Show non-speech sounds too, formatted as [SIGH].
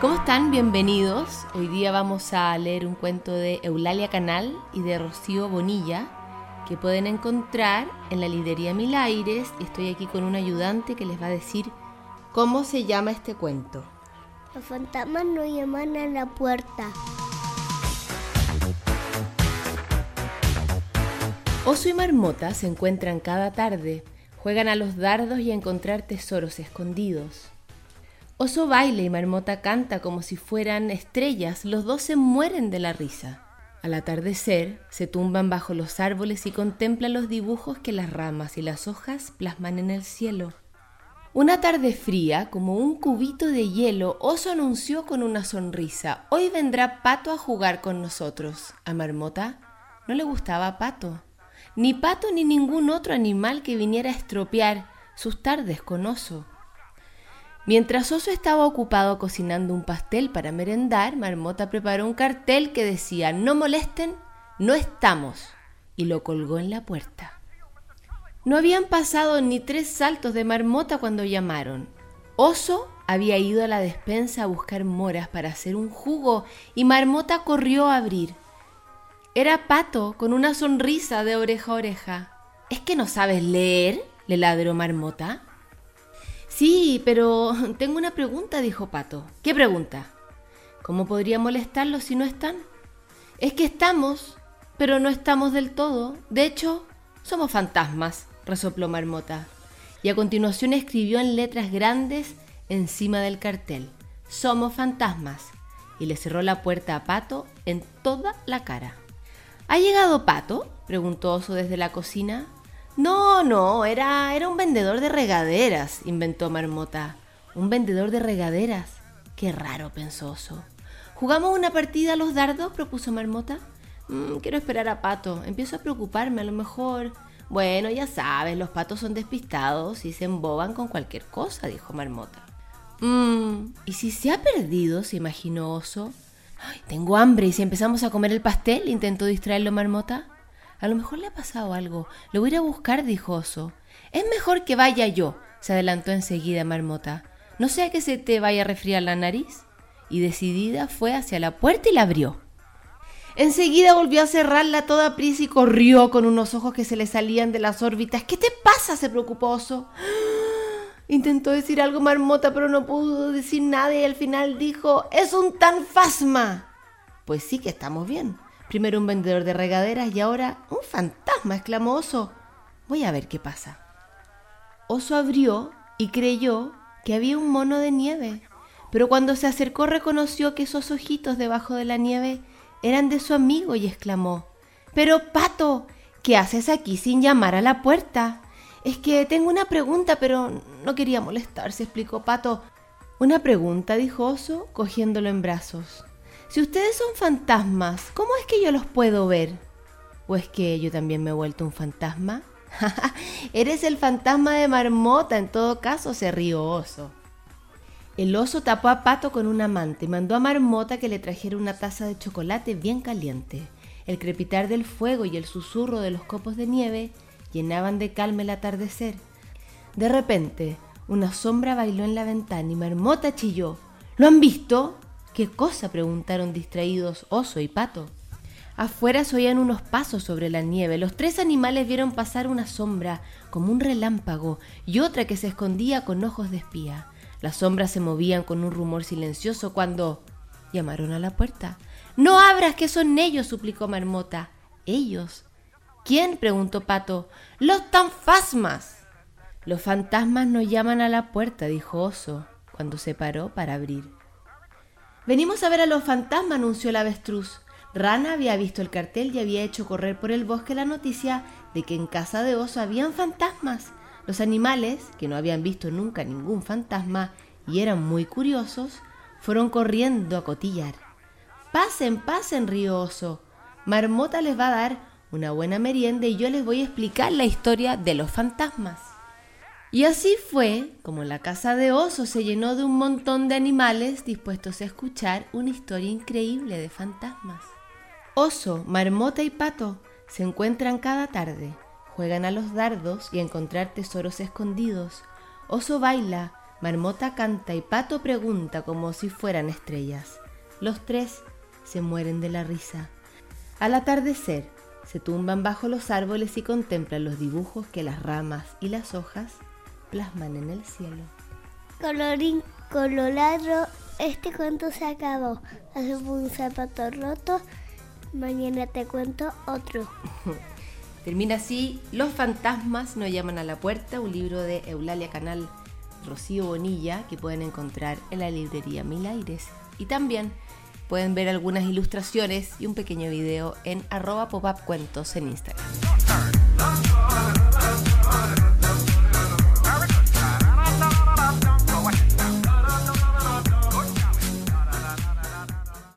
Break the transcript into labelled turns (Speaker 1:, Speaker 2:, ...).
Speaker 1: ¿Cómo están? Bienvenidos. Hoy día vamos a leer un cuento de Eulalia Canal y de Rocío Bonilla que pueden encontrar en la librería Mil Aires estoy aquí con un ayudante que les va a decir cómo se llama este cuento.
Speaker 2: Los fantasmas nos llaman a la puerta.
Speaker 1: Oso y marmota se encuentran cada tarde, juegan a los dardos y a encontrar tesoros escondidos. Oso baila y Marmota canta como si fueran estrellas, los dos se mueren de la risa. Al atardecer, se tumban bajo los árboles y contemplan los dibujos que las ramas y las hojas plasman en el cielo. Una tarde fría, como un cubito de hielo, Oso anunció con una sonrisa, hoy vendrá Pato a jugar con nosotros. A Marmota no le gustaba Pato, ni Pato ni ningún otro animal que viniera a estropear sus tardes con Oso. Mientras Oso estaba ocupado cocinando un pastel para merendar, Marmota preparó un cartel que decía No molesten, no estamos, y lo colgó en la puerta. No habían pasado ni tres saltos de Marmota cuando llamaron. Oso había ido a la despensa a buscar moras para hacer un jugo y Marmota corrió a abrir. Era Pato con una sonrisa de oreja a oreja. ¿Es que no sabes leer? le ladró Marmota. Sí, pero [LAUGHS] tengo una pregunta, dijo Pato. ¿Qué pregunta? ¿Cómo podría molestarlos si no están? Es que estamos, pero no estamos del todo. De hecho, somos fantasmas, resopló Marmota. Y a continuación escribió en letras grandes encima del cartel. Somos fantasmas. Y le cerró la puerta a Pato en toda la cara. ¿Ha llegado Pato? preguntó Oso desde la cocina. No, no, era, era un vendedor de regaderas, inventó Marmota. ¿Un vendedor de regaderas? Qué raro, pensó Oso. ¿Jugamos una partida a los dardos? propuso Marmota. Mm, quiero esperar a Pato. Empiezo a preocuparme, a lo mejor. Bueno, ya sabes, los patos son despistados y se emboban con cualquier cosa, dijo Marmota. Mmm, ¿y si se ha perdido? se imaginó Oso. Ay, tengo hambre y si empezamos a comer el pastel, intentó distraerlo Marmota. A lo mejor le ha pasado algo. Lo voy a ir a buscar, dijo Oso. Es mejor que vaya yo, se adelantó enseguida Marmota. No sea que se te vaya a resfriar la nariz. Y decidida fue hacia la puerta y la abrió. Enseguida volvió a cerrarla toda prisa y corrió con unos ojos que se le salían de las órbitas. ¿Qué te pasa? se preocupó Oso. [GASPS] Intentó decir algo Marmota, pero no pudo decir nada y al final dijo, es un tanfasma. Pues sí que estamos bien. Primero un vendedor de regaderas y ahora un fantasma, exclamó Oso. Voy a ver qué pasa. Oso abrió y creyó que había un mono de nieve, pero cuando se acercó reconoció que esos ojitos debajo de la nieve eran de su amigo y exclamó, Pero, Pato, ¿qué haces aquí sin llamar a la puerta? Es que tengo una pregunta, pero no quería molestar, se explicó Pato. Una pregunta, dijo Oso, cogiéndolo en brazos. Si ustedes son fantasmas, ¿cómo es que yo los puedo ver? ¿O es que yo también me he vuelto un fantasma? [LAUGHS] Eres el fantasma de Marmota, en todo caso, se rió Oso. El oso tapó a Pato con una manta y mandó a Marmota que le trajera una taza de chocolate bien caliente. El crepitar del fuego y el susurro de los copos de nieve llenaban de calma el atardecer. De repente, una sombra bailó en la ventana y Marmota chilló. ¿Lo han visto? ¿Qué cosa? preguntaron distraídos Oso y Pato. Afuera se oían unos pasos sobre la nieve. Los tres animales vieron pasar una sombra, como un relámpago, y otra que se escondía con ojos de espía. Las sombras se movían con un rumor silencioso cuando llamaron a la puerta. No abras, que son ellos, suplicó Marmota. ¿Ellos? ¿Quién? preguntó Pato. Los tanfasmas. Los fantasmas no llaman a la puerta, dijo Oso, cuando se paró para abrir. Venimos a ver a los fantasmas, anunció el avestruz. Rana había visto el cartel y había hecho correr por el bosque la noticia de que en casa de oso habían fantasmas. Los animales, que no habían visto nunca ningún fantasma y eran muy curiosos, fueron corriendo a cotillar. Pasen, pasen, río oso. Marmota les va a dar una buena merienda y yo les voy a explicar la historia de los fantasmas. Y así fue como la casa de oso se llenó de un montón de animales dispuestos a escuchar una historia increíble de fantasmas. Oso, marmota y pato se encuentran cada tarde, juegan a los dardos y a encontrar tesoros escondidos. Oso baila, Marmota canta y Pato pregunta como si fueran estrellas. Los tres se mueren de la risa. Al atardecer, se tumban bajo los árboles y contemplan los dibujos que las ramas y las hojas plasman en el cielo.
Speaker 2: Colorín colorado, este cuento se acabó. Hace un zapato roto. Mañana te cuento otro. [LAUGHS]
Speaker 1: Termina así Los fantasmas no llaman a la puerta, un libro de Eulalia Canal Rocío Bonilla que pueden encontrar en la librería Mil Aires. Y también pueden ver algunas ilustraciones y un pequeño video en arroba popupcuentos en Instagram.